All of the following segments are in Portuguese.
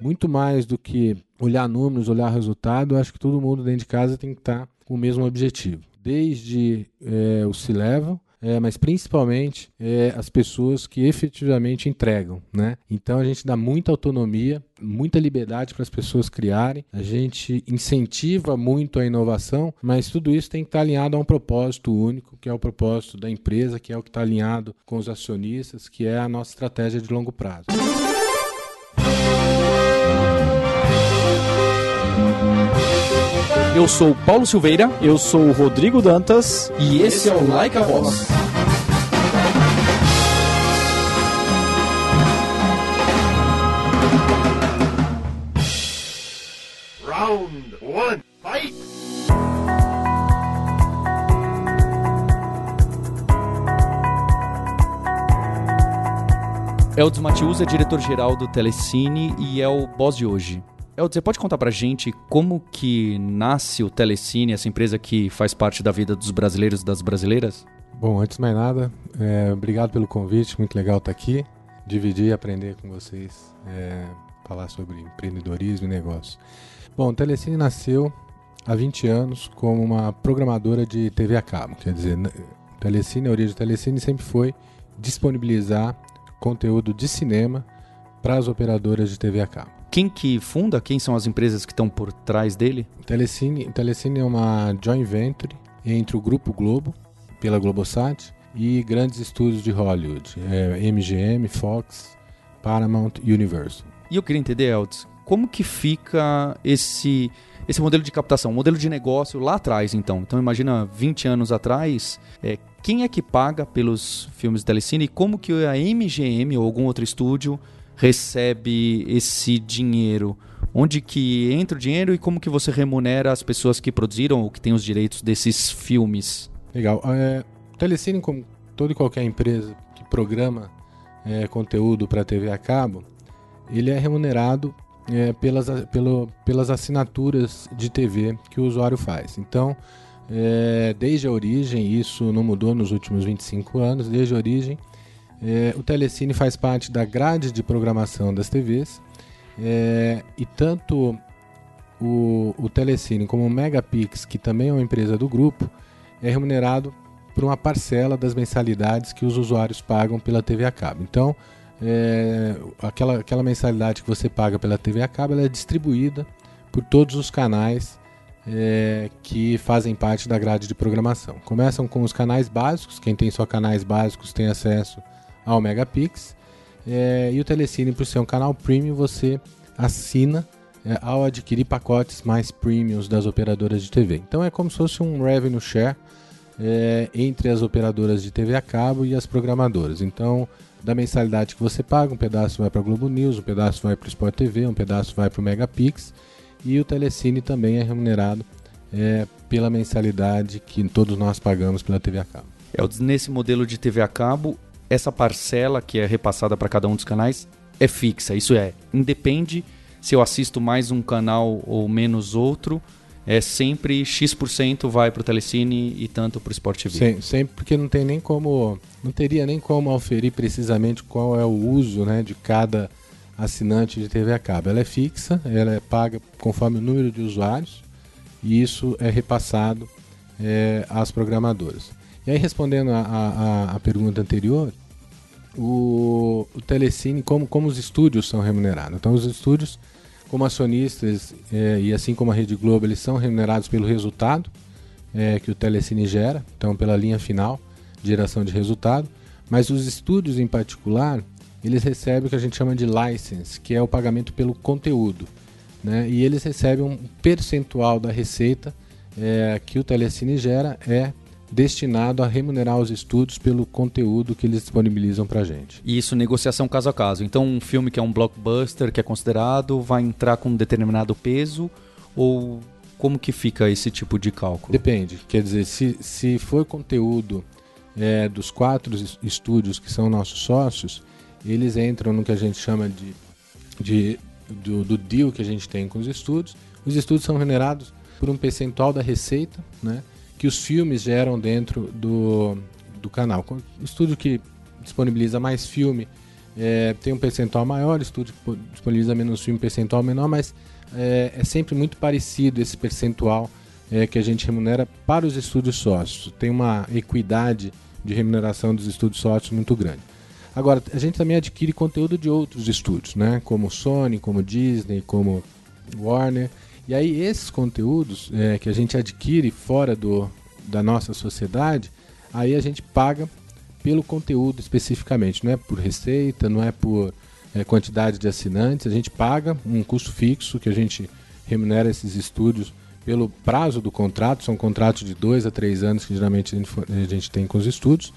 muito mais do que olhar números, olhar resultado, acho que todo mundo dentro de casa tem que estar com o mesmo objetivo. Desde é, o C-Level, é, mas principalmente é, as pessoas que efetivamente entregam, né? Então a gente dá muita autonomia, muita liberdade para as pessoas criarem, a gente incentiva muito a inovação, mas tudo isso tem que estar alinhado a um propósito único, que é o propósito da empresa, que é o que está alinhado com os acionistas, que é a nossa estratégia de longo prazo. Eu sou Paulo Silveira. Eu sou o Rodrigo Dantas. E esse é o Like a Voz. Round one, fight! Eldes Matius é diretor-geral do Telecine e é o boss de hoje. Elton, você pode contar pra gente como que nasce o Telecine, essa empresa que faz parte da vida dos brasileiros e das brasileiras? Bom, antes de mais nada, é, obrigado pelo convite, muito legal estar aqui, dividir e aprender com vocês, é, falar sobre empreendedorismo e negócio. Bom, o Telecine nasceu há 20 anos como uma programadora de TV a cabo, quer dizer, Telecine, a origem do Telecine sempre foi disponibilizar conteúdo de cinema para as operadoras de TV a cabo. Quem que funda? Quem são as empresas que estão por trás dele? Telecine, Telecine é uma joint venture entre o Grupo Globo, pela Globosat, e grandes estúdios de Hollywood, é, MGM, Fox, Paramount, Universal. E eu queria entender, Eldes, como que fica esse esse modelo de captação, modelo de negócio lá atrás, então. Então imagina 20 anos atrás, é, quem é que paga pelos filmes de Telecine e como que a MGM ou algum outro estúdio recebe esse dinheiro? Onde que entra o dinheiro e como que você remunera as pessoas que produziram ou que têm os direitos desses filmes? Legal. É, Telecine, como toda e qualquer empresa que programa é, conteúdo para TV a cabo, ele é remunerado é, pelas, pelo, pelas assinaturas de TV que o usuário faz. Então, é, desde a origem, isso não mudou nos últimos 25 anos, desde a origem, é, o Telecine faz parte da grade de programação das TVs é, e tanto o, o Telecine como o Megapix, que também é uma empresa do grupo, é remunerado por uma parcela das mensalidades que os usuários pagam pela TV a cabo. Então, é, aquela, aquela mensalidade que você paga pela TV a cabo é distribuída por todos os canais é, que fazem parte da grade de programação. Começam com os canais básicos, quem tem só canais básicos tem acesso ao Megapix. É, e o Telecine, por ser um canal premium, você assina é, ao adquirir pacotes mais premiums das operadoras de TV. Então é como se fosse um revenue share é, entre as operadoras de TV a cabo e as programadoras. Então, da mensalidade que você paga, um pedaço vai para a Globo News, um pedaço vai para o Sport TV, um pedaço vai para o Megapix. E o Telecine também é remunerado é, pela mensalidade que todos nós pagamos pela TV a cabo. É, nesse modelo de TV a cabo, essa parcela que é repassada para cada um dos canais é fixa. Isso é, independe se eu assisto mais um canal ou menos outro, é sempre X% vai para o Telecine e tanto para o Sport TV. Sim, sempre porque não tem nem como, não teria nem como auferir precisamente qual é o uso né, de cada assinante de TV a cabo. Ela é fixa, ela é paga conforme o número de usuários e isso é repassado é, às programadoras. E aí, respondendo a pergunta anterior, o, o Telecine, como, como os estúdios são remunerados. Então, os estúdios, como acionistas, é, e assim como a Rede Globo, eles são remunerados pelo resultado é, que o Telecine gera, então pela linha final geração de resultado. Mas os estúdios em particular, eles recebem o que a gente chama de license, que é o pagamento pelo conteúdo. Né? E eles recebem um percentual da receita é, que o Telecine gera é destinado a remunerar os estúdios pelo conteúdo que eles disponibilizam para a gente. E isso negociação caso a caso. Então, um filme que é um blockbuster, que é considerado, vai entrar com um determinado peso ou como que fica esse tipo de cálculo? Depende. Quer dizer, se, se for conteúdo é, dos quatro estúdios que são nossos sócios, eles entram no que a gente chama de, de do, do deal que a gente tem com os estúdios. Os estúdios são remunerados por um percentual da receita, né? Que os filmes geram dentro do, do canal. O estúdio que disponibiliza mais filme é, tem um percentual maior, o estúdio disponibiliza menos filme, percentual menor, mas é, é sempre muito parecido esse percentual é, que a gente remunera para os estúdios sócios. Tem uma equidade de remuneração dos estúdios sócios muito grande. Agora, a gente também adquire conteúdo de outros estúdios, né? como Sony, como Disney, como Warner. E aí esses conteúdos é, que a gente adquire fora do, da nossa sociedade, aí a gente paga pelo conteúdo especificamente, não é por receita, não é por é, quantidade de assinantes, a gente paga um custo fixo que a gente remunera esses estúdios pelo prazo do contrato, são contratos de dois a três anos que geralmente a gente, a gente tem com os estúdios,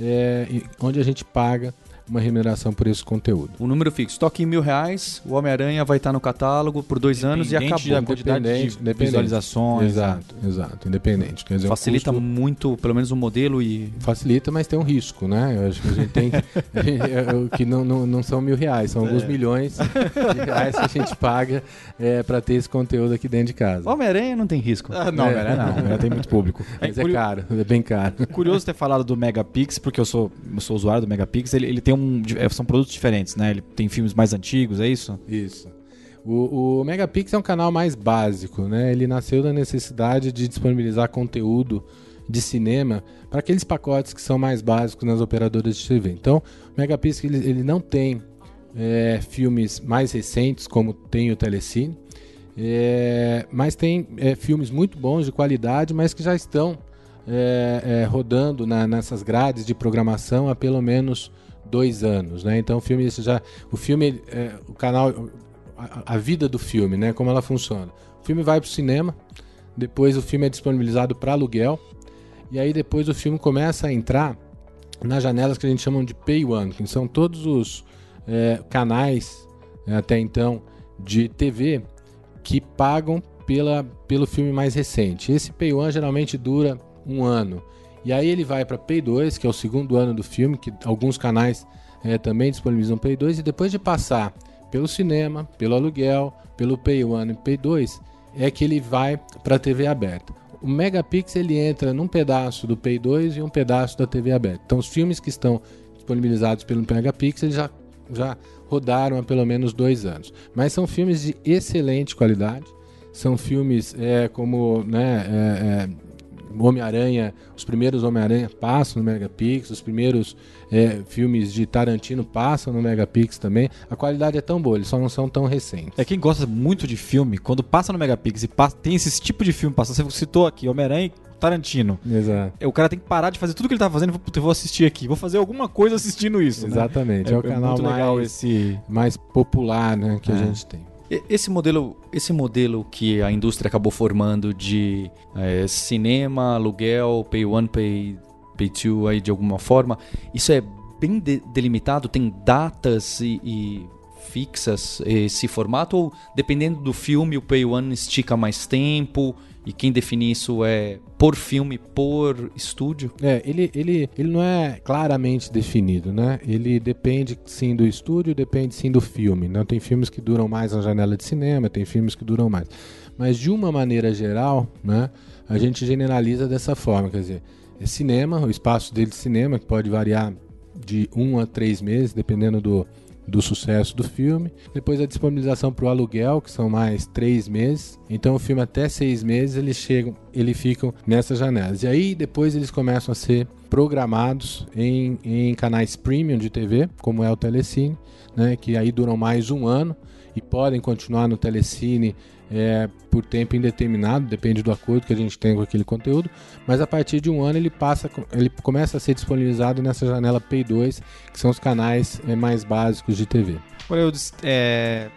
é, onde a gente paga uma remuneração por esse conteúdo. O número fixo, toque em mil reais, o Homem-Aranha vai estar no catálogo por dois anos e acabou. da quantidade de visualizações. Exato, né? exato, independente. Quer dizer, Facilita custo... muito, pelo menos o modelo e... Facilita, mas tem um risco, né? Eu acho que a gente tem que... que não, não, não são mil reais, são é. alguns milhões de reais que a gente paga é, para ter esse conteúdo aqui dentro de casa. Homem-Aranha não tem risco. Ah, não, Homem-Aranha não, Homem-Aranha tem muito público. Mas é, é caro, é bem caro. Curioso ter falado do Megapix, porque eu sou, eu sou usuário do Megapix, ele, ele tem um... É, são produtos diferentes, né? Ele tem filmes mais antigos, é isso? Isso. O, o Megapix é um canal mais básico, né? Ele nasceu da necessidade de disponibilizar conteúdo de cinema para aqueles pacotes que são mais básicos nas operadoras de TV. Então, o Megapix ele, ele não tem é, filmes mais recentes como tem o Telecine, é, mas tem é, filmes muito bons de qualidade, mas que já estão é, é, rodando na, nessas grades de programação há pelo menos dois anos, né? Então o filme já, o filme, é, o canal, a, a, vida do filme, né? Como ela funciona? O filme vai para o cinema, depois o filme é disponibilizado para aluguel e aí depois o filme começa a entrar nas janelas que a gente chama de Pay One, que são todos os é, canais é, até então de TV que pagam pela, pelo filme mais recente. Esse Pay One geralmente dura um ano. E aí ele vai para Pay 2, que é o segundo ano do filme, que alguns canais é, também disponibilizam Pay 2, e depois de passar pelo cinema, pelo aluguel, pelo Pay 1 e Pay 2, é que ele vai para a TV aberta. O Megapix ele entra num pedaço do Pay 2 e um pedaço da TV aberta. Então os filmes que estão disponibilizados pelo Megapix eles já, já rodaram há pelo menos dois anos. Mas são filmes de excelente qualidade. São filmes é, como né, é, é, Homem-Aranha, os primeiros Homem-Aranha passam no Megapix, os primeiros é, filmes de Tarantino passam no Megapix também. A qualidade é tão boa, eles só não são tão recentes. É quem gosta muito de filme, quando passa no Megapix e passa, tem esse tipo de filme passando, você citou aqui Homem-Aranha Tarantino. Exato. É, o cara tem que parar de fazer tudo que ele tá fazendo e vou assistir aqui. Vou fazer alguma coisa assistindo isso. Né? Exatamente. Né? É, é, o canal mais, esse... mais popular né, que é. a gente tem. Esse modelo, esse modelo que a indústria acabou formando de é, cinema, aluguel, pay one, pay, pay two, aí de alguma forma, isso é bem de, delimitado? Tem datas e, e fixas esse formato? Ou dependendo do filme, o pay one estica mais tempo? E quem define isso é por filme, por estúdio? É, ele, ele, ele não é claramente definido, né? Ele depende sim do estúdio, depende sim do filme. Não tem filmes que duram mais na janela de cinema, tem filmes que duram mais. Mas de uma maneira geral, né, a gente generaliza dessa forma, quer dizer, é cinema, o espaço dele de cinema, que pode variar de um a três meses, dependendo do, do sucesso do filme. Depois a disponibilização para o aluguel, que são mais três meses. Então o filme até seis meses eles chegam, eles ficam nessas janelas. E aí depois eles começam a ser programados em, em canais premium de TV, como é o Telecine, né, que aí duram mais um ano e podem continuar no Telecine é, por tempo indeterminado, depende do acordo que a gente tem com aquele conteúdo, mas a partir de um ano ele passa, ele começa a ser disponibilizado nessa janela Pay 2, que são os canais é, mais básicos de TV. Olha, eu, é,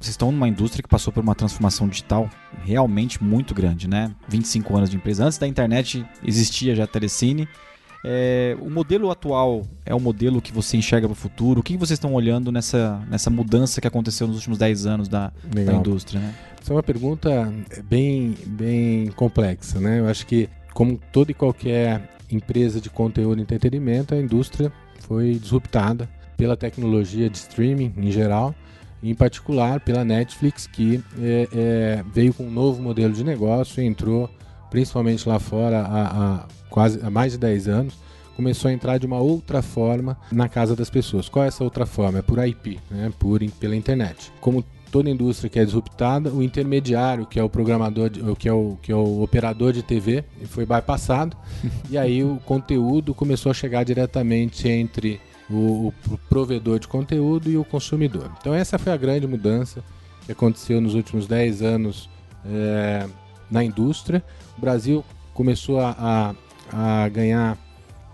vocês estão numa indústria que passou por uma transformação digital realmente muito grande, né? 25 anos de empresa. Antes da internet existia já a Telecine, é, o modelo atual é o modelo que você enxerga para o futuro? O que vocês estão olhando nessa, nessa mudança que aconteceu nos últimos 10 anos da, da indústria? Né? Essa é uma pergunta bem, bem complexa. Né? Eu acho que, como toda e qualquer empresa de conteúdo e entretenimento, a indústria foi disruptada pela tecnologia de streaming em geral, em particular pela Netflix, que é, é, veio com um novo modelo de negócio e entrou principalmente lá fora há, há quase há mais de 10 anos, começou a entrar de uma outra forma na casa das pessoas. Qual é essa outra forma? É por IP, né? por, pela internet. Como toda indústria que é disruptada, o intermediário, que é o programador, que, é o, que é o operador de TV, foi bypassado. e aí o conteúdo começou a chegar diretamente entre o, o, provedor de conteúdo e o consumidor. Então essa foi a grande mudança que aconteceu nos últimos 10 anos é, na indústria. O Brasil começou a, a, a ganhar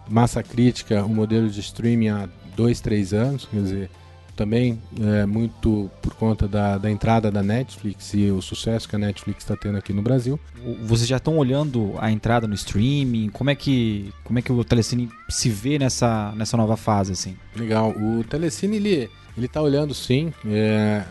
massa crítica o modelo de streaming há dois, três anos, quer dizer, também é, muito por conta da, da entrada da Netflix e o sucesso que a Netflix está tendo aqui no Brasil. Vocês já estão olhando a entrada no streaming? Como é que, como é que o Telecine se vê nessa, nessa nova fase? Assim? Legal. O Telecine ele ele está olhando sim. É,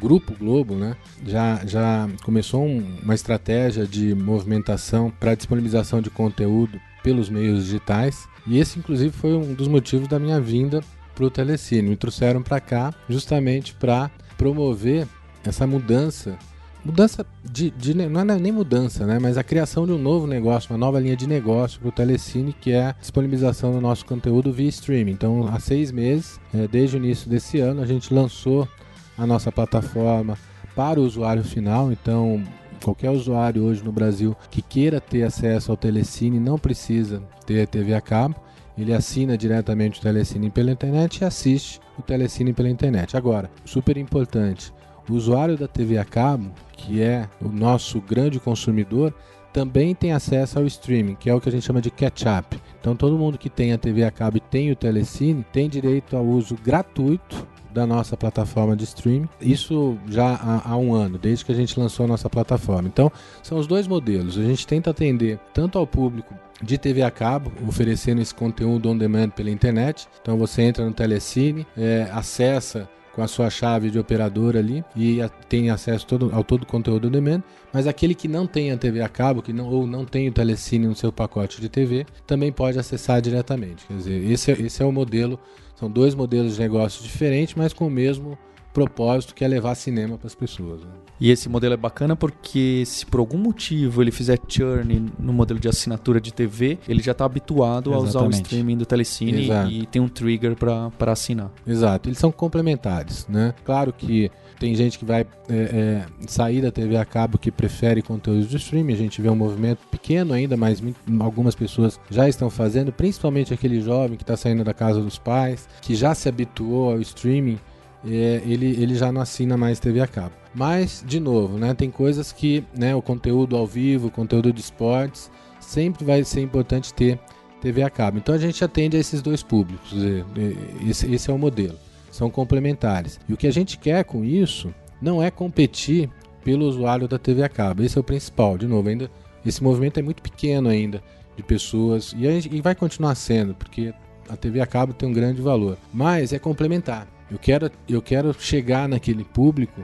Grupo Globo, né, já, já começou um, uma estratégia de movimentação para disponibilização de conteúdo pelos meios digitais. E esse, inclusive, foi um dos motivos da minha vinda para o Telecine. Me trouxeram para cá justamente para promover essa mudança. Mudança de, de, Não é nem mudança, né? Mas a criação de um novo negócio, uma nova linha de negócio para o Telecine, que é a disponibilização do nosso conteúdo via streaming. Então, há seis meses, é, desde o início desse ano, a gente lançou a nossa plataforma para o usuário final. Então, qualquer usuário hoje no Brasil que queira ter acesso ao Telecine não precisa ter TV a cabo. Ele assina diretamente o Telecine pela internet e assiste o Telecine pela internet. Agora, super importante, o usuário da TV a cabo, que é o nosso grande consumidor, também tem acesso ao streaming, que é o que a gente chama de catch-up. Então, todo mundo que tem a TV a cabo e tem o Telecine tem direito ao uso gratuito da nossa plataforma de streaming. Isso já há, há, um ano, desde que a gente lançou a nossa plataforma. Então, são os dois modelos. A gente tenta atender tanto ao público de TV a cabo, oferecendo esse conteúdo on demand pela internet. Então, você entra no Telecine, é, acessa com a sua chave de operador ali e tem acesso todo, ao todo o conteúdo on demand, mas aquele que não tem a TV a cabo, que não, ou não tem o Telecine no seu pacote de TV, também pode acessar diretamente. Quer dizer, esse, é, esse é o modelo são dois modelos de negócio diferentes, mas com o mesmo propósito que é levar cinema para as pessoas. Né? E esse modelo é bacana porque se por algum motivo ele fizer churn no modelo de assinatura de TV, ele já está habituado Exatamente. a usar o streaming do Telecine Exato. e tem um trigger para assinar. Exato, eles são complementares. Né? Claro que tem gente que vai é, é, sair da TV a cabo que prefere conteúdos de streaming. A gente vê um movimento pequeno ainda, mas algumas pessoas já estão fazendo, principalmente aquele jovem que está saindo da casa dos pais, que já se habituou ao streaming, é, ele, ele já não assina mais TV a cabo. Mas, de novo, né, tem coisas que né, o conteúdo ao vivo, o conteúdo de esportes, sempre vai ser importante ter TV a cabo. Então a gente atende a esses dois públicos. Esse, esse é o modelo são complementares. E o que a gente quer com isso não é competir pelo usuário da TV a cabo. Esse é o principal. De novo, ainda esse movimento é muito pequeno ainda de pessoas e, gente, e vai continuar sendo, porque a TV a cabo tem um grande valor. Mas é complementar. Eu quero, eu quero chegar naquele público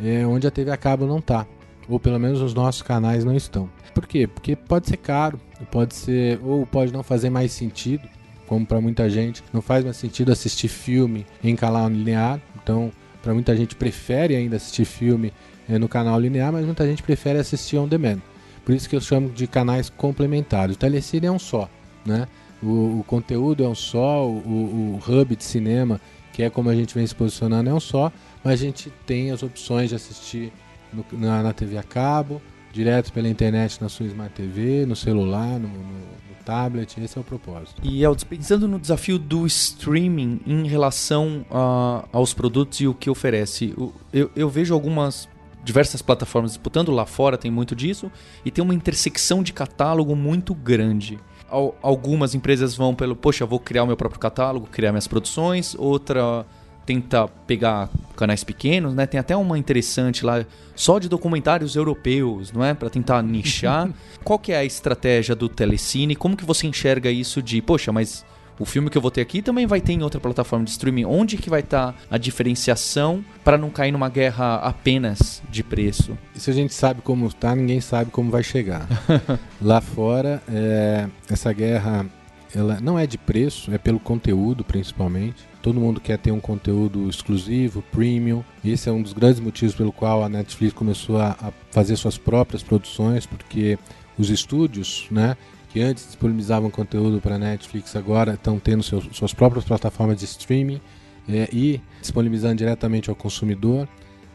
é, onde a TV a cabo não está. Ou pelo menos os nossos canais não estão. Por quê? Porque pode ser caro, pode ser, ou pode não fazer mais sentido como para muita gente não faz mais sentido assistir filme em canal linear. Então, para muita gente prefere ainda assistir filme é, no canal linear, mas muita gente prefere assistir on demand. Por isso que eu chamo de canais complementares. O Telecine é um só, né? O, o conteúdo é um só, o, o, hub de cinema, que é como a gente vem se posicionando, é um só, mas a gente tem as opções de assistir no, na, na TV a cabo, direto pela internet na sua Smart TV, no celular, no, no tablet, esse é o propósito. E Eldes, pensando no desafio do streaming em relação a, aos produtos e o que oferece, eu, eu vejo algumas diversas plataformas disputando lá fora, tem muito disso, e tem uma intersecção de catálogo muito grande. Algumas empresas vão pelo, poxa, vou criar o meu próprio catálogo, criar minhas produções, outra tenta pegar canais pequenos, né? Tem até uma interessante lá só de documentários europeus, não é? Para tentar nichar. Qual que é a estratégia do Telecine? Como que você enxerga isso de, poxa, mas o filme que eu vou ter aqui também vai ter em outra plataforma de streaming. Onde que vai estar tá a diferenciação para não cair numa guerra apenas de preço? Se a gente sabe como está, ninguém sabe como vai chegar. Lá fora, é, essa guerra ela não é de preço, é pelo conteúdo principalmente. Todo mundo quer ter um conteúdo exclusivo, premium. Esse é um dos grandes motivos pelo qual a Netflix começou a, a fazer suas próprias produções, porque os estúdios, né, que antes disponibilizavam conteúdo para Netflix, agora estão tendo seus, suas próprias plataformas de streaming é, e disponibilizando diretamente ao consumidor.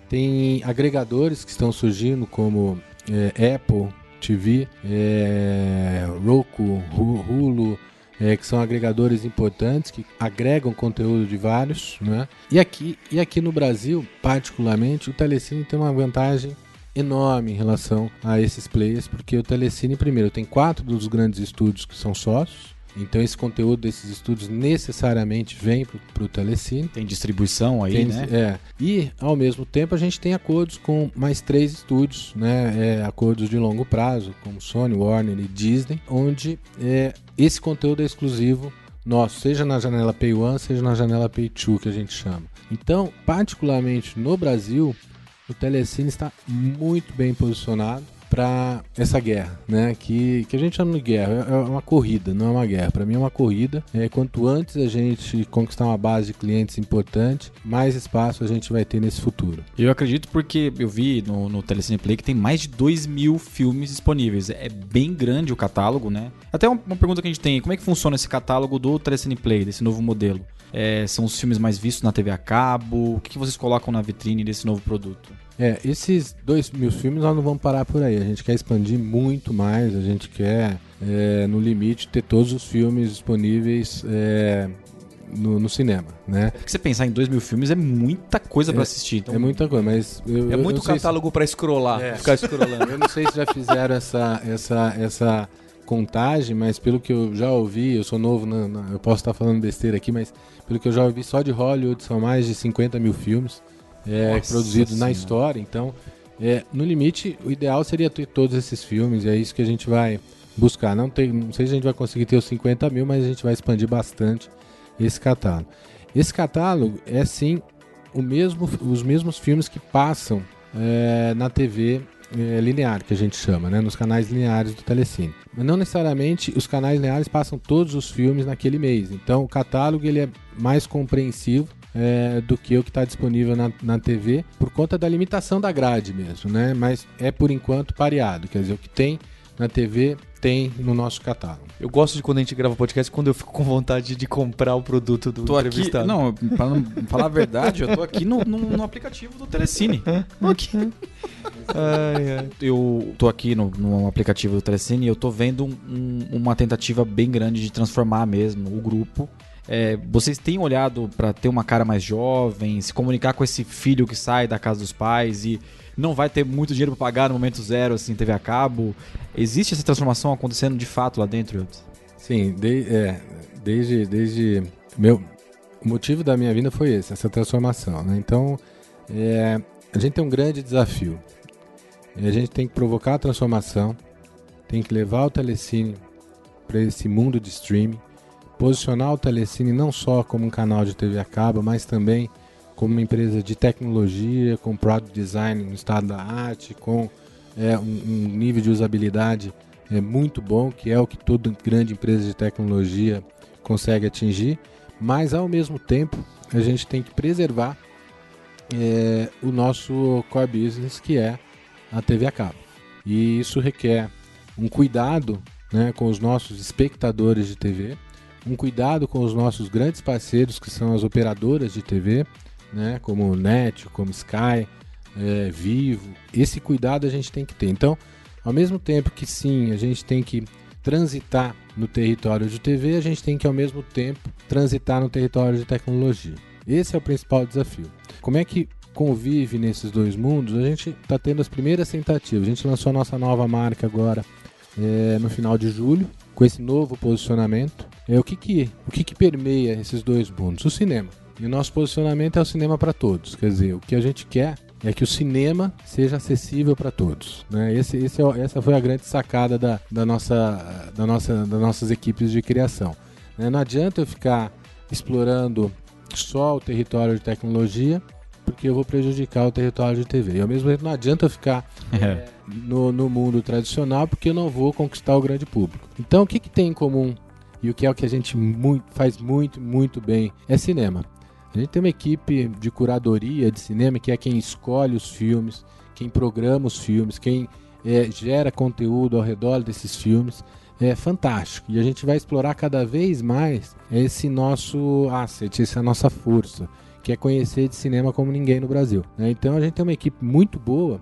Tem agregadores que estão surgindo, como é, Apple TV, é, Roku, Hulu, é, que são agregadores importantes que agregam conteúdo de vários, né? E aqui, e aqui no Brasil, particularmente, o Telecine tem uma vantagem enorme em relação a esses players, porque o Telecine, primeiro, tem quatro dos grandes estúdios que são sócios, então esse conteúdo desses estúdios necessariamente vem para o Telecine. Tem distribuição aí, tem, né? É. E, ao mesmo tempo, a gente tem acordos com mais três estúdios, né? É, acordos de longo prazo, como Sony, Warner e Disney, onde é, esse conteúdo é exclusivo nosso, seja na janela Pay One, seja na janela Pay 2, que a gente chama. Então, particularmente no Brasil, o Telecine está muito bem posicionado para essa guerra, né? Que, que a gente chama de guerra, é, é uma corrida, não é uma guerra. Para mim é uma corrida. É, quanto antes a gente conquistar uma base de clientes importante, mais espaço a gente vai ter nesse futuro. Eu acredito porque eu vi no, no Telecine Play que tem mais de 2 mil filmes disponíveis. É bem grande o catálogo, né? Até uma, uma pergunta que a gente tem, como é que funciona esse catálogo do Telecine Play, desse novo modelo? É, são os filmes mais vistos na TV a cabo? O que, que vocês colocam na vitrine desse novo produto? É, esses dois mil filmes nós não vamos parar por aí. A gente quer expandir muito mais. A gente quer, é, no limite, ter todos os filmes disponíveis é, no, no, cinema, né? Porque você pensar em dois mil filmes é muita coisa é, para assistir. Então... É muita coisa, mas eu, é muito catálogo se... para scrollar, é. ficar scrollando. eu não sei se já fizeram essa essa essa contagem, mas pelo que eu já ouvi, eu sou novo, na, na, eu posso estar falando besteira aqui, mas pelo que eu já ouvi, só de Hollywood são mais de 50 mil filmes é, produzidos na história. Então, é, no limite, o ideal seria ter todos esses filmes, e é isso que a gente vai buscar. Não, tem, não sei se a gente vai conseguir ter os 50 mil, mas a gente vai expandir bastante esse catálogo. Esse catálogo é sim o mesmo, os mesmos filmes que passam é, na TV é, linear, que a gente chama, né, nos canais lineares do Telecine. Mas não necessariamente os canais lineares passam todos os filmes naquele mês. Então o catálogo ele é mais compreensivo é, do que o que está disponível na, na TV, por conta da limitação da grade mesmo, né? Mas é por enquanto pareado, quer dizer, o que tem na TV tem no nosso catálogo. Eu gosto de quando a gente grava podcast, quando eu fico com vontade de comprar o produto do tô entrevistado. Aqui, não, para não falar a verdade, eu tô aqui no, no, no aplicativo do Telecine. Aqui. ai, ai. Eu tô aqui no, no, aplicativo do Telecine e eu tô vendo um, um, uma tentativa bem grande de transformar mesmo o grupo é, vocês têm olhado para ter uma cara mais jovem, se comunicar com esse filho que sai da casa dos pais e não vai ter muito dinheiro para pagar no momento zero, assim, TV a cabo? Existe essa transformação acontecendo de fato lá dentro, Sim, de, é, desde, desde meu o motivo da minha vinda foi esse, essa transformação, né? Então, é, a gente tem um grande desafio. A gente tem que provocar a transformação, tem que levar o Telecine para esse mundo de streaming posicionar o Telecine não só como um canal de TV a cabo, mas também como uma empresa de tecnologia, com product design no estado da arte, com é, um, um, nível de usabilidade é, muito bom, que é o que toda grande empresa de tecnologia consegue atingir, mas ao mesmo tempo a gente tem que preservar é, o nosso core business, que é a TV a cabo. E isso requer um cuidado né, com os nossos espectadores de TV, um cuidado com os nossos grandes parceiros, que são as operadoras de TV, né, como Net, como Sky, é, Vivo. Esse cuidado a gente tem que ter. Então, ao mesmo tempo que sim, a gente tem que transitar no território de TV, a gente tem que ao mesmo tempo transitar no território de tecnologia. Esse é o principal desafio. Como é que convive nesses dois mundos? A gente está tendo as primeiras tentativas. A gente lançou a nossa nova marca agora é, no final de julho, com esse novo posicionamento. É, o que, que, o que, que permeia esses dois mundos? O cinema. E o nosso posicionamento é o cinema para todos. Quer dizer, o que a gente quer é que o cinema seja acessível para todos. Né? Esse, esse é, essa foi a grande sacada da, da nossa, da nossa, das nossas equipes de criação. Né? Não adianta eu ficar explorando só o território de tecnologia, porque eu vou prejudicar o território de TV. E ao mesmo tempo não adianta eu ficar é, no, no mundo tradicional, porque eu não vou conquistar o grande público. Então o que, que tem em comum e o que é o que a gente muito, faz muito, muito bem é cinema. A gente tem uma equipe de curadoria de cinema que é quem escolhe os filmes, quem programa os filmes, quem é, gera conteúdo ao redor desses filmes. É fantástico. E a gente vai explorar cada vez mais esse nosso asset, essa nossa força, que é conhecer de cinema como ninguém no Brasil. né? Então a gente tem uma equipe muito boa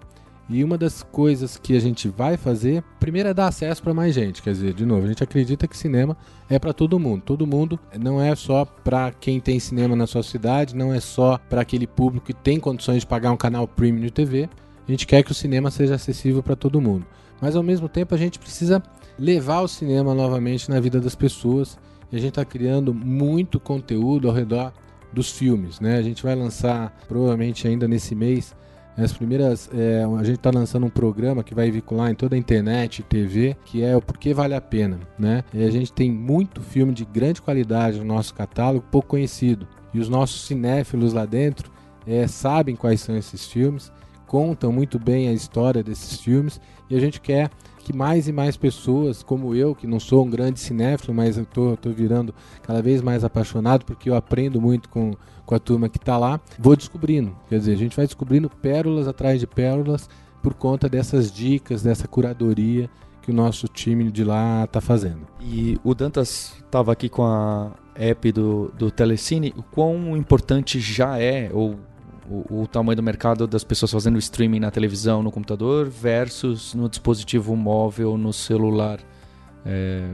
e uma das coisas que a gente vai fazer, primeiro é dar acesso para mais gente. Quer dizer, de novo, a gente acredita que cinema é para todo mundo. Todo mundo não é só para quem tem cinema na sua cidade, não é só para aquele público que tem condições de pagar um canal premium de TV. A gente quer que o cinema seja acessível para todo mundo. Mas ao mesmo tempo a gente precisa levar o cinema novamente na vida das pessoas. E a gente está criando muito conteúdo ao redor dos filmes, né? A gente vai lançar provavelmente ainda nesse mês as primeiras, é, a gente está lançando um programa que vai vincular em toda a internet TV, que é o Porquê Vale a Pena, né? E a gente tem muito filme de grande qualidade no nosso catálogo, pouco conhecido. E os nossos cinéfilos lá dentro é, sabem quais são esses filmes, contam muito bem a história desses filmes e a gente quer que mais e mais pessoas, como eu, que não sou um grande cinéfilo, mas eu tô, tô virando cada vez mais apaixonado porque eu aprendo muito com, com a turma que está lá, vou descobrindo. Quer dizer, a gente vai descobrindo pérolas atrás de pérolas por conta dessas dicas, dessa curadoria que o nosso time de lá está fazendo. E o Dantas estava aqui com a app do, do Telecine. O quão importante já é, ou o, o, tamanho do mercado das pessoas fazendo streaming na televisão, no computador, versus no dispositivo móvel, no celular? É,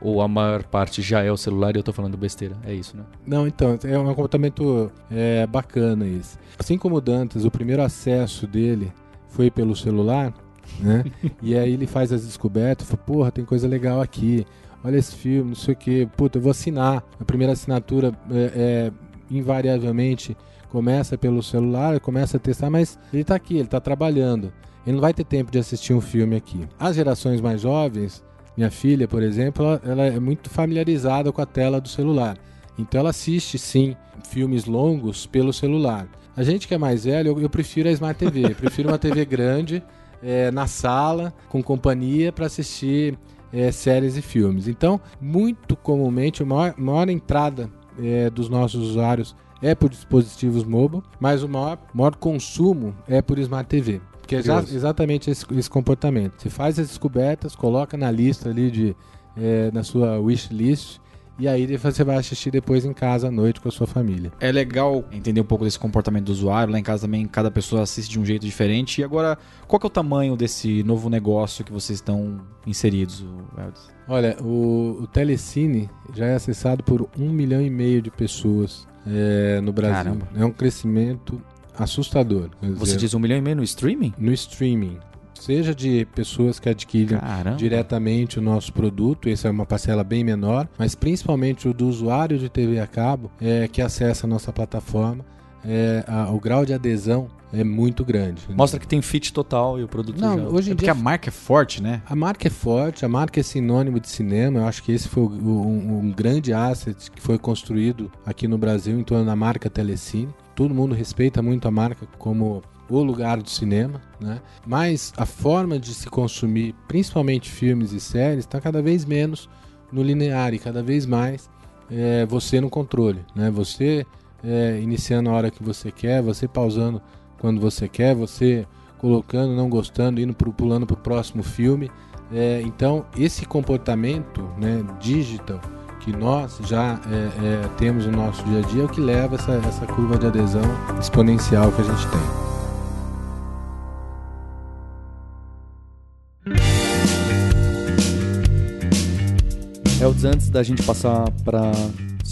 ou a maior parte já é o celular e eu estou falando besteira? É isso, né? Não, então, é um comportamento é, bacana isso. Assim como o Dantas, o primeiro acesso dele foi pelo celular, né? e aí ele faz as descobertas, fala, porra, tem coisa legal aqui, olha esse filme, não sei o que, puta, eu vou assinar. A primeira assinatura é, é, invariavelmente começa pelo celular, começa a testar, mas ele está aqui, ele está trabalhando. Ele não vai ter tempo de assistir um filme aqui. As gerações mais jovens, minha filha, por exemplo, ela, ela é muito familiarizada com a tela do celular. Então ela assiste sim filmes longos pelo celular. A gente que é mais velho, eu, eu prefiro a Smart TV. Eu prefiro uma TV grande é, na sala, com companhia, para assistir é, séries e filmes. Então, muito comumente, a maior, maior entrada é, dos nossos usuários é por dispositivos mobile, mas o maior, maior consumo é por Smart TV. Que é exa exatamente esse, esse, comportamento. Você faz as descobertas, coloca na lista ali de é, na sua wish list e aí você vai assistir depois em casa à noite com a sua família. É legal entender um pouco desse comportamento do usuário. Lá em casa também cada pessoa assiste de um jeito diferente. E agora, qual que é o tamanho desse novo negócio que vocês estão inseridos, Eldes? Olha, o, o Telecine já é acessado por um milhão e meio de pessoas é, no Brasil. Caramba. É um crescimento assustador. Você dizer, diz um milhão e meio no streaming? No streaming. Seja de pessoas que adquirem Caramba. diretamente o nosso produto, essa é uma parcela bem menor, mas principalmente o do usuário de TV a cabo é, que acessa a nossa plataforma. É, a, o grau de adesão é muito grande. Mostra que tem fit total e o produto Não, já... hoje em é dia a marca é forte, né? A marca é forte, a marca é sinônimo de cinema. Eu acho que esse foi um, um grande asset que foi construído aqui no Brasil em torno da marca Telecine. Todo mundo respeita muito a marca como o lugar do cinema, né? Mas a forma de se consumir, principalmente filmes e séries, está cada vez menos no linear e cada vez mais é, você no controle, né? Você é, iniciando a hora que você quer, você pausando quando você quer, você colocando, não gostando, indo pro, pulando para o próximo filme. É, então esse comportamento, né, digital que nós já é, é, temos no nosso dia a dia é o que leva essa, essa curva de adesão exponencial que a gente tem. Eldes, antes da gente passar para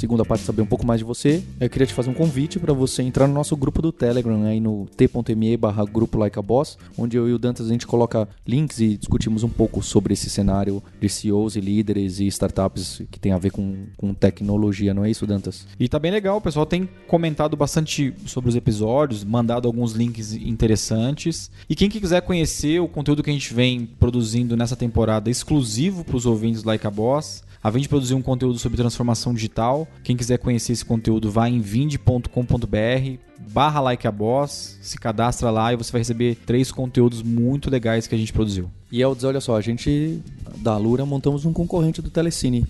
segunda parte saber um pouco mais de você, eu queria te fazer um convite para você entrar no nosso grupo do Telegram, aí no t.me barra grupo like a boss, onde eu e o Dantas a gente coloca links e discutimos um pouco sobre esse cenário de CEOs e líderes e startups que tem a ver com, com tecnologia, não é isso, Dantas? E tá bem legal, o pessoal tem comentado bastante sobre os episódios, mandado alguns links interessantes. E quem quiser conhecer o conteúdo que a gente vem produzindo nessa temporada exclusivo para os ouvintes Like a Boss, a Vind produziu um conteúdo sobre transformação digital. Quem quiser conhecer esse conteúdo, vai em vind.com.br barra like a boss, se cadastra lá e você vai receber três conteúdos muito legais que a gente produziu. E Eldes, olha só, a gente da Lura montamos um concorrente do Telecine.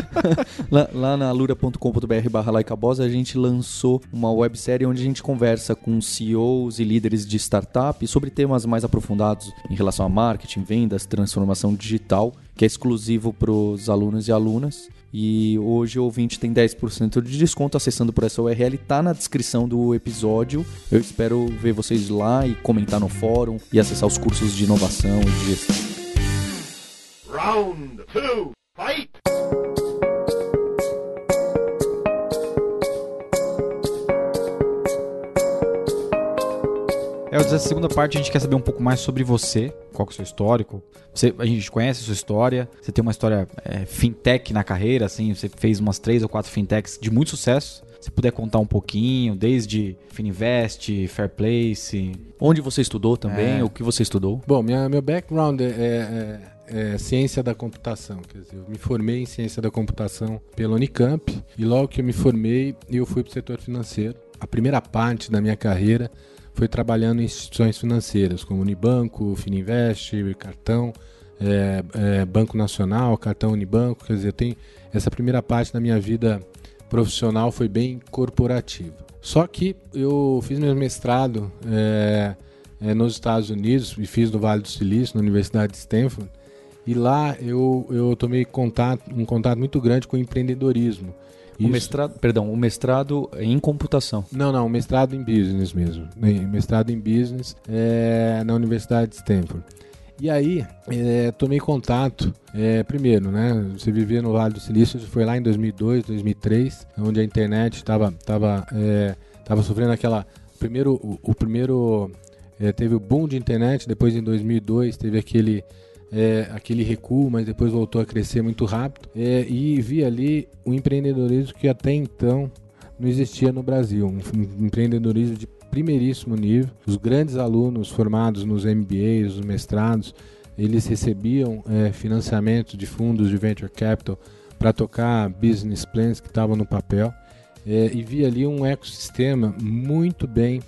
lá, lá, na lura.com.br barra like a boss a gente lançou uma websérie onde a gente conversa com CEOs e líderes de startup sobre temas mais aprofundados em relação a marketing, vendas, transformação digital que é exclusivo para os alunos e alunas. E hoje o ouvinte tem 10% de desconto acessando por essa URL, tá na descrição do episódio. Eu espero ver vocês lá e comentar no fórum e acessar os cursos de inovação e de gestão. Round fight! É, a segunda parte a gente quer saber um pouco mais sobre você, qual que é o seu histórico. Você, a gente conhece a sua história, você tem uma história é, fintech na carreira, assim, você fez umas três ou quatro fintechs de muito sucesso. Se puder contar um pouquinho, desde Fininvest, Fairplace. Onde você estudou também, É. o que você estudou? Bom, minha, meu background é, é- é ciência da computação. Quer dizer, eu me formei em ciência da computação pela Unicamp e logo que eu me formei, eu fui para o setor financeiro. A primeira parte da minha carreira foi trabalhando em instituições financeiras, como Unibanco, Fininvest, Cartão, é, é, Banco Nacional, Cartão Unibanco. Quer dizer, tenho, essa primeira parte da minha vida profissional foi bem corporativa. Só que eu fiz meu mestrado é, é, nos Estados Unidos e fiz no Vale do Silício, na Universidade de Stanford. E lá eu, eu tomei contato, um contato muito grande com o empreendedorismo. O Isso- mestrado, perdão, o mestrado em computação. Não, não, mestrado em business mesmo. Em- Mestrado em business é, na Universidade de Stanford. E aí, é, tomei contato, é, primeiro, né? Você vivia no Vale do Silício, foi lá em 2002, 2003, onde a internet estava tava, é, tava sofrendo aquela. Primeiro, o, o primeiro. é, teve o boom de internet, depois em 2002 teve aquele. É, aquele recuo, mas depois voltou a crescer muito rápido. É, e vi ali o empreendedorismo que até então não existia no Brasil. Um, um empreendedorismo de primeiríssimo nível. Os grandes alunos formados nos MBAs, nos mestrados, eles recebiam é, financiamento de fundos de venture capital para tocar business plans que estavam no papel. É, e vi ali um ecossistema muito bem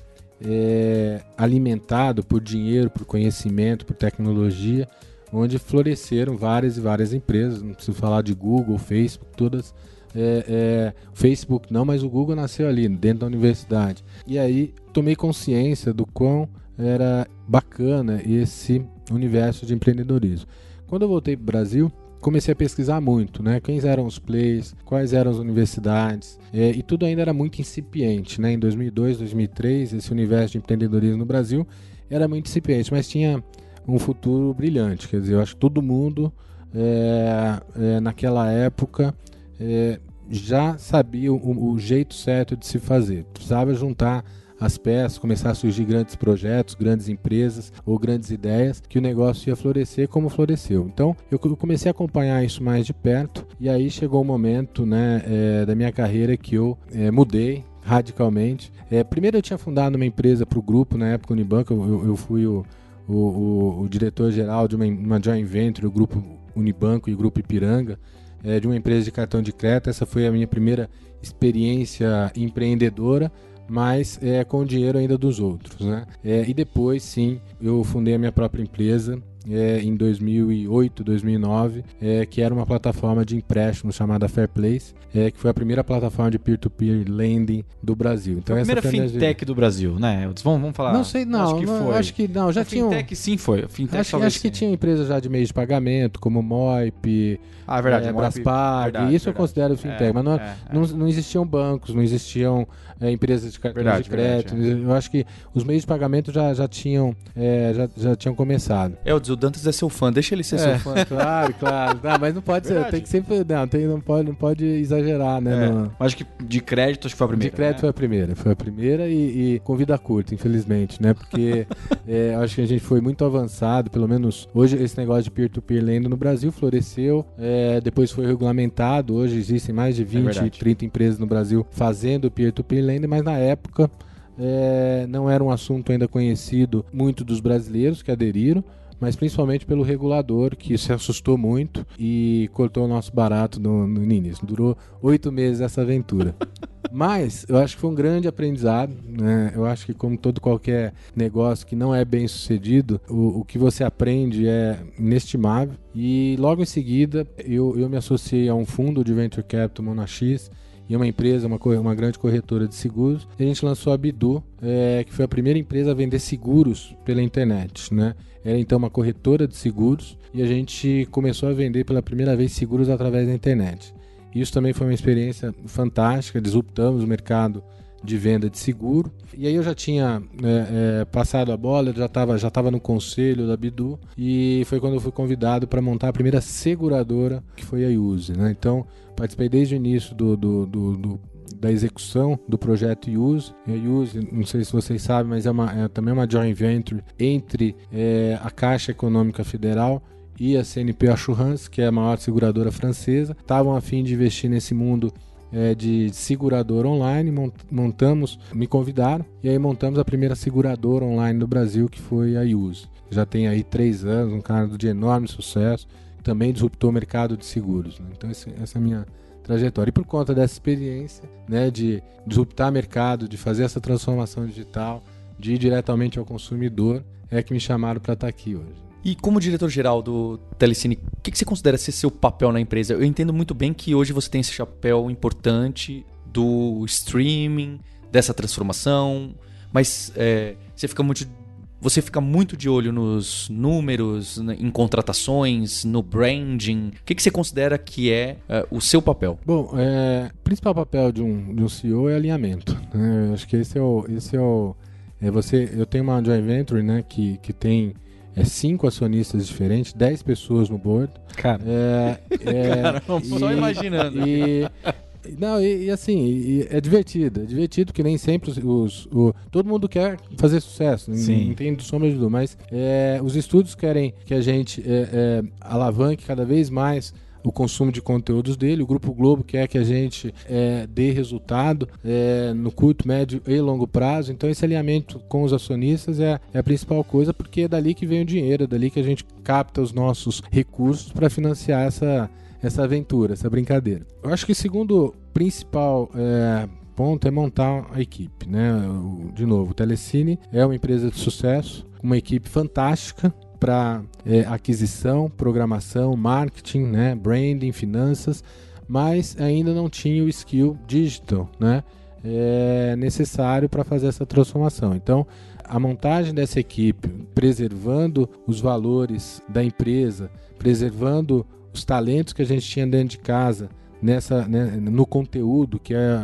é, alimentado por dinheiro, por conhecimento, por tecnologia, onde floresceram várias e várias empresas. Não preciso falar de Google, Facebook, todas é, é, Facebook não, mas o Google nasceu ali, dentro da universidade. E aí tomei consciência do quão era bacana esse universo de empreendedorismo. Quando eu voltei para o Brasil, comecei a pesquisar muito, né? Quem eram os players, quais eram as universidades, é, e tudo ainda era muito incipiente, né? Em 2002, 2003, esse universo de empreendedorismo no Brasil era muito incipiente, mas tinha um futuro brilhante. Quer dizer, eu acho que todo mundo é, é, naquela época é, já sabia o, o jeito certo de se fazer. Precisava juntar as peças, começar a surgir grandes projetos, grandes empresas ou grandes ideias, que o negócio ia florescer como floresceu. Então eu co- comecei a acompanhar isso mais de perto e aí chegou o momento né, é, da minha carreira que eu é, mudei radicalmente. É, primeiro eu tinha fundado uma empresa para o grupo, na época Unibanco, eu- eu fui o, o, o- o diretor-geral de uma, uma joint venture, o grupo Unibanco e o grupo Ipiranga, é, de uma empresa de cartão de crédito. Essa foi a minha primeira experiência empreendedora, mas é, com o dinheiro ainda dos outros. Né? É, e depois, sim, eu fundei a minha própria empresa. É, em 2008, 2009, é, que era uma plataforma de empréstimo chamada Fairplace, é, que foi a primeira plataforma de peer-to-peer lending do Brasil. Então, a essa primeira foi a minha- fintech do Brasil, né? Vamos, vamos falar. Não sei, não. Acho que não, foi. Acho que não. Já A tinha. um- fintech sim foi. Fintech Acho, acho que tinha empresas já de meio de pagamento, como Moip, Ah, é verdade. é, Braspag, verdade, isso eu verdade. considero fintech, É, mas não, é, é. não, não existiam bancos, não existiam é, empresas de cartão Verdade, de crédito. Eu acho que os meios de pagamento já, já, tinham, é, já, já tinham começado. Eldes, o Dantas é seu fã, deixa ele ser seu fã. claro, claro. Não, mas não pode ser, tem que sempre. Não, tem, não, pode, não pode exagerar, né? É, no- Acho que de crédito acho que foi a primeira. de crédito né? foi a primeira, foi a primeira e, e com vida curta, infelizmente, né? Porque é, acho que a gente foi muito avançado, pelo menos hoje esse negócio de peer-to-peer lending no Brasil floresceu, é, depois foi regulamentado, hoje existem mais de 20, verdade. 30 empresas no Brasil fazendo peer-to-peer lending, mas na época é, não era um assunto ainda conhecido muito dos brasileiros que aderiram, mas principalmente pelo regulador que se assustou muito e cortou o nosso barato no, no início. Durou oito meses essa aventura. Mas eu acho que foi um grande aprendizado. Né? Eu acho que, como todo qualquer negócio que não é bem sucedido, o, o que você aprende é inestimável. E logo em seguida eu, eu me associei a um fundo de venture capital Monax e uma empresa, uma, uma grande corretora de seguros. E a gente lançou a Bidu, é, que foi a primeira empresa a vender seguros pela internet, né? Era então uma corretora de seguros e a gente começou a vender pela primeira vez seguros através da internet. Isso também foi uma experiência fantástica, disruptamos o mercado de venda de seguro. E aí eu já tinha é, é, passado a bola, já estava já tava no conselho da Bidu e foi quando eu fui convidado para montar a primeira seguradora, que foi a Use. Né? Então, participei desde o início do, do, do, do da execução do projeto Use. A Use, não sei se vocês sabem, mas é, uma, é também uma joint venture entre é, a Caixa Econômica Federal e a CNP Assurance, que é a maior seguradora francesa, estavam a fim de investir nesse mundo é, de seguradora online, montamos, me convidaram e aí montamos a primeira seguradora online do Brasil, que foi a Use. Já tem aí três anos, um cara de enorme sucesso, também disruptou o mercado de seguros. Né? Então esse, essa é a minha trajetória. E por conta dessa experiência, né, de disruptar mercado, de fazer essa transformação digital, de ir diretamente ao consumidor, é que me chamaram para estar aqui hoje. E como diretor-geral do Telecine, o que, que você considera ser seu papel na empresa? Eu entendo muito bem que hoje você tem esse chapéu importante do streaming, dessa transformação, mas é, você fica muito você fica muito de olho nos números, né, em contratações, no branding. O que, que você considera que é uh, o seu papel? Bom, é, o principal papel de um, de um CEO é alinhamento. Né? Acho que esse é o. Esse é o é você, eu tenho uma joint venture né, que, que tem é cinco acionistas diferentes, dez pessoas no board. Cara, é, é, Caramba, e, só imaginando. E, não, e, e assim, e, é divertido. É divertido que nem sempre os, os o, todo mundo quer fazer sucesso. Sim. Tem sombra de dúvida. Mas é, os estudos querem que a gente é, é, alavanque cada vez mais o consumo de conteúdos dele. O Grupo Globo quer que a gente é, dê resultado é, no curto, médio e longo prazo. Então, esse alinhamento com os acionistas é, é, a principal coisa, porque é dali que vem o dinheiro, é dali que a gente capta os nossos recursos para financiar essa, essa aventura, essa brincadeira. Eu acho que o segundo principal é, ponto é montar a equipe. Né? De novo, o Telecine é uma empresa de sucesso, uma equipe fantástica para é, aquisição, programação, marketing, né, branding, finanças, mas ainda não tinha o skill digital né, é, necessário para fazer essa transformação. Então, a montagem dessa equipe, preservando os valores da empresa, preservando os talentos que a gente tinha dentro de casa, nessa, né, no conteúdo, que é,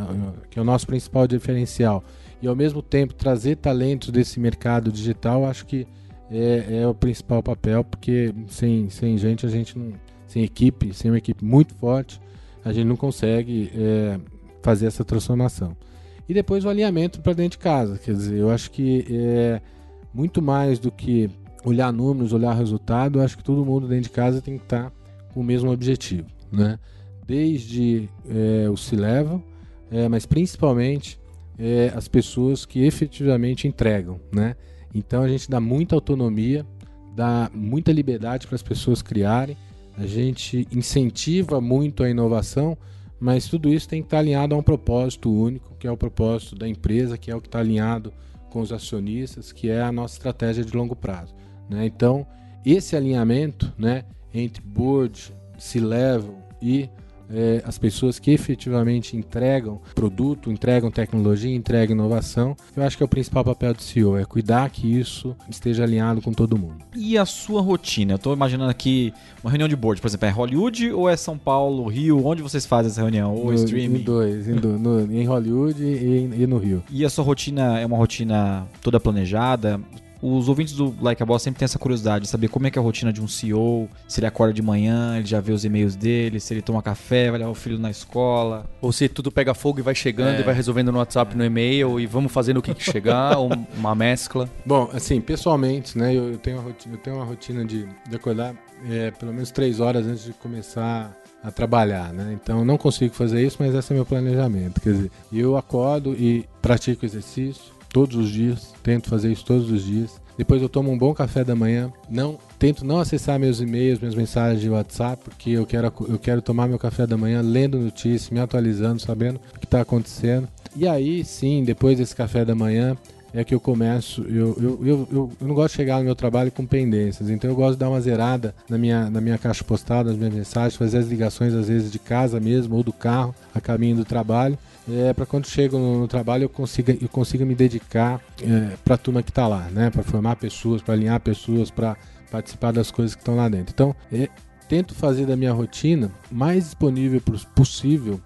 que é o nosso principal diferencial, e ao mesmo tempo trazer talentos desse mercado digital, acho que é, é o principal papel, porque sem, sem gente, a gente não. Sem equipe, sem uma equipe muito forte, a gente não consegue é, fazer essa transformação. E depois o alinhamento para dentro de casa. Quer dizer, eu acho que é muito mais do que olhar números, olhar resultado, eu acho que todo mundo dentro de casa tem que estar com o mesmo objetivo. Né? Desde é, o C-Level, é, mas principalmente é, as pessoas que efetivamente entregam. Né? Então a gente dá muita autonomia, dá muita liberdade para as pessoas criarem, a gente incentiva muito a inovação, mas tudo isso tem que estar alinhado a um propósito único, que é o propósito da empresa, que é o que está alinhado com os acionistas, que é a nossa estratégia de longo prazo. Né? Então, esse alinhamento né, entre board, C-level e é, as pessoas que efetivamente entregam produto, entregam tecnologia, entregam inovação. Eu acho que é o principal papel do CEO, é cuidar que isso esteja alinhado com todo mundo. E a sua rotina? Eu estou imaginando aqui uma reunião de board, por exemplo, é Hollywood ou é São Paulo, Rio? Onde vocês fazem essa reunião? Ou no, streaming? Em dois, em, do, no, em Hollywood e, e no Rio. E a sua rotina é uma rotina toda planejada? Os ouvintes do Like a Boss sempre têm essa curiosidade de saber como é que é a rotina de um CEO, se ele acorda de manhã, ele já vê os e-mails dele, se ele toma café, vai levar o filho na escola. Ou se tudo pega fogo e vai chegando é. e vai resolvendo no WhatsApp, no e-mail e vamos fazendo o que, que chegar, ou uma mescla. Bom, assim, pessoalmente, né, eu, tenho, uma rotina, eu tenho uma rotina de, de acordar é, pelo menos três horas antes de começar a trabalhar, né? Então não consigo fazer isso, mas esse é meu planejamento. Quer dizer, eu acordo e pratico exercício, todos os dias, tento fazer isso todos os dias. Depois eu tomo um bom café da manhã, não tento não acessar meus e-mails, minhas mensagens de WhatsApp, porque eu quero, eu quero tomar meu café da manhã lendo notícias, me atualizando, sabendo o que está acontecendo. E aí sim, depois desse café da manhã, é que eu começo. Eu, eu, eu, eu, eu não gosto de chegar no meu trabalho com pendências, então eu gosto de dar uma zerada na minha, na minha caixa postal, nas minhas mensagens, fazer as ligações às vezes de casa mesmo ou do carro a caminho do trabalho. É, para quando chego no, no, trabalho eu consiga, eu consiga me dedicar é, para a turma que está lá, né? para formar pessoas, para alinhar pessoas, para participar das coisas que estão lá dentro. Então, é, tento fazer da minha rotina mais disponível possível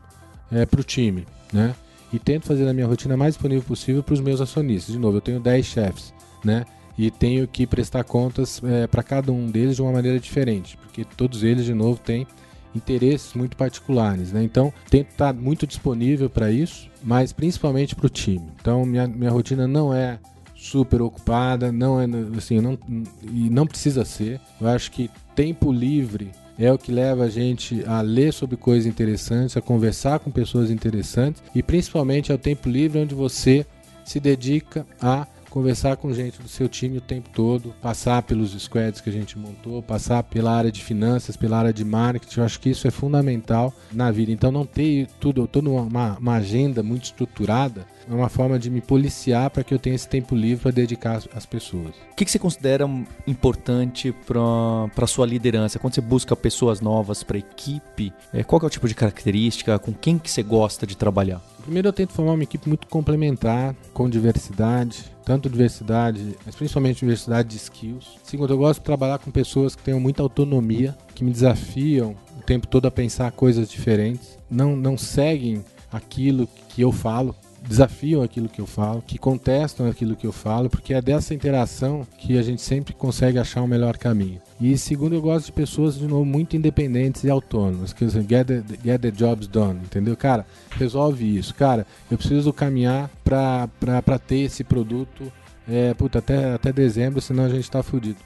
é, para o time, né? E tento fazer da minha rotina mais disponível possível para os meus acionistas. De novo, eu tenho 10 chefes, né? E tenho que prestar contas é, para cada um deles de uma maneira diferente, porque todos eles, de novo, têm interesses muito particulares, né? Então, tento estar muito disponível para isso, mas principalmente para o time. Então, minha, minha rotina não é super ocupada, não é assim, não, e não precisa ser. Eu acho que tempo livre é o que leva a gente a ler sobre coisas interessantes, a conversar com pessoas interessantes e principalmente é o tempo livre onde você se dedica a conversar com gente do seu time o tempo todo, passar pelos squads que a gente montou, passar pela área de finanças, pela área de marketing. Eu acho que isso é fundamental na vida. Então, não ter tudo, toda uma, uma agenda muito estruturada é uma forma de me policiar para que eu tenha esse tempo livre para dedicar às pessoas. O que, que você considera importante para a sua liderança? Quando você busca pessoas novas para a equipe, é, qual é o tipo de característica? Com quem que você gosta de trabalhar? Primeiro eu tento formar uma equipe muito complementar, com diversidade, tanto diversidade, mas principalmente diversidade de skills. Segundo, eu gosto de trabalhar com pessoas que tenham muita autonomia, que me desafiam o tempo todo a pensar coisas diferentes, não, não seguem aquilo que eu falo, desafiam aquilo que eu falo, que contestam aquilo que eu falo, porque é dessa interação que a gente sempre consegue achar o um melhor caminho. E segundo, eu gosto de pessoas, de novo, muito independentes e autônomas, que get the, get the jobs done, entendeu? Cara, resolve isso. Cara, eu preciso caminhar para ter esse produto é, puta, até, até dezembro, senão a gente tá fudido.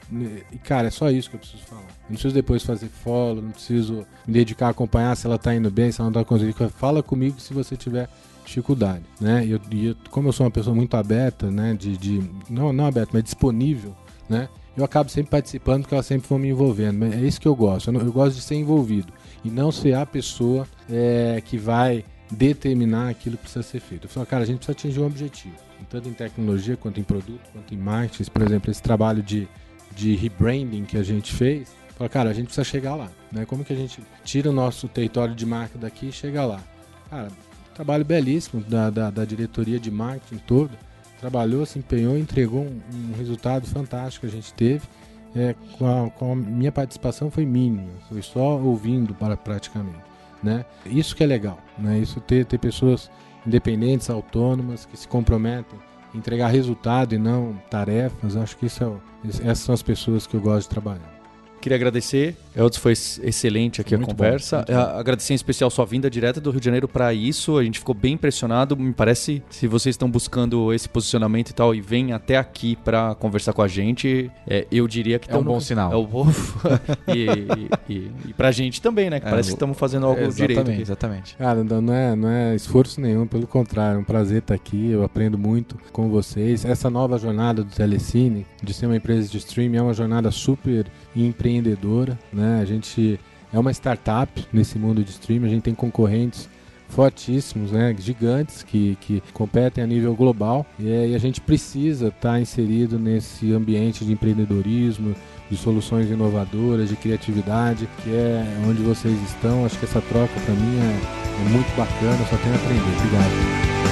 E, cara, é só isso que eu preciso falar. não preciso depois fazer follow, não preciso me dedicar a acompanhar se ela tá indo bem, se ela não tá conseguindo. Fala comigo se você tiver dificuldade, né? E, eu, e eu, como eu sou uma pessoa muito aberta, né? De, de não, não aberta, mas disponível, né? Eu acabo sempre participando porque elas sempre vão me envolvendo. É isso que eu gosto. Eu, eu gosto de ser envolvido e não ser a pessoa é, que vai determinar aquilo que precisa ser feito. Eu falo, cara, a gente precisa atingir um objetivo, tanto em tecnologia quanto em produto, quanto em marketing. Por exemplo, esse trabalho de, de rebranding que a gente fez. Fala, cara, a gente precisa chegar lá. Né? Como que a gente tira o nosso território de marca daqui e chega lá? Cara, Trabalho belíssimo da, da, da diretoria de marketing todo. Trabalhou, se empenhou, entregou um, um resultado fantástico que a gente teve. É, com, a, com, a, minha participação foi mínima, foi só ouvindo para praticamente, né? Isso que é legal, né? Isso ter ter pessoas independentes, autônomas que se comprometem em entregar resultado e não tarefas. Acho que isso é, essas são as pessoas que eu gosto de trabalhar. Queria agradecer. Elton foi excelente aqui muito a conversa. Bom, agradecer em especial sua vinda direta do Rio de Janeiro para isso. A gente ficou bem impressionado. Me parece, se vocês estão buscando esse posicionamento e tal, e vêm até aqui para conversar com a gente, é, eu diria que é um bom no... sinal. É o e, e, e, pra gente também, né? Que é, parece que estamos fazendo algo exatamente, direito. Aqui. Exatamente. Cara, não é, não é esforço nenhum, pelo contrário, é um prazer estar aqui. Eu aprendo muito com vocês. Essa nova jornada do Telecine, de ser uma empresa de streaming, é uma jornada super empreendedora, né? A gente é uma startup nesse mundo de streaming, a gente tem concorrentes fortíssimos, né, gigantes que, que competem a nível global e, e a gente precisa estar tá inserido nesse ambiente de empreendedorismo, de soluções inovadoras, de criatividade, que é onde vocês estão. Acho que essa troca para mim é, é muito bacana, só tenho a aprender. Obrigado.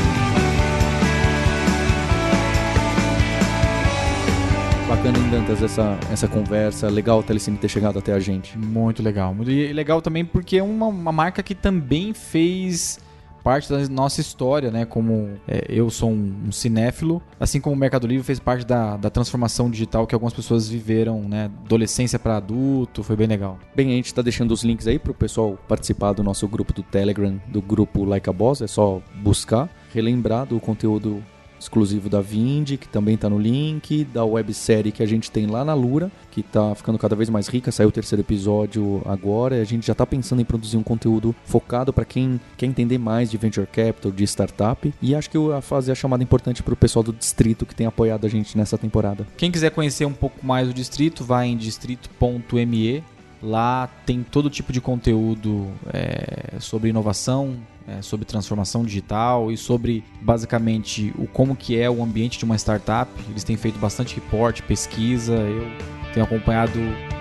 Bacana, em Dantas, essa, essa conversa. Legal o Telecine ter chegado até a gente. Muito legal. E legal também porque é uma, uma marca que também fez parte da nossa história, né? Como é, eu sou um, um, cinéfilo, assim como o Mercado Livre fez parte da, da transformação digital que algumas pessoas viveram, né? Adolescência para adulto, foi bem legal. Bem, a gente está deixando os links aí para o pessoal participar do nosso grupo do Telegram, do grupo Like a Boss, é só buscar, relembrar do conteúdo exclusivo da Vind, que também está no link, da websérie que a gente tem lá na Lura, que está ficando cada vez mais rica, saiu o terceiro episódio agora, e a gente já está pensando em produzir um conteúdo focado para quem quer entender mais de venture capital, de startup, e acho que eu a fazer a chamada importante para o pessoal do distrito que tem apoiado a gente nessa temporada. Quem quiser conhecer um pouco mais o distrito, vai em distrito.me Lá tem todo tipo de conteúdo é, sobre inovação, é, sobre transformação digital e sobre basicamente o como que é o ambiente de uma startup. Eles têm feito bastante reporte, pesquisa. Eu tenho acompanhado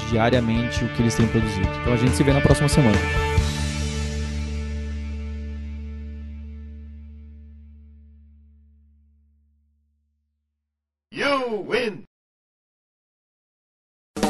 diariamente o que eles têm produzido. Então a gente se vê na próxima semana. Win!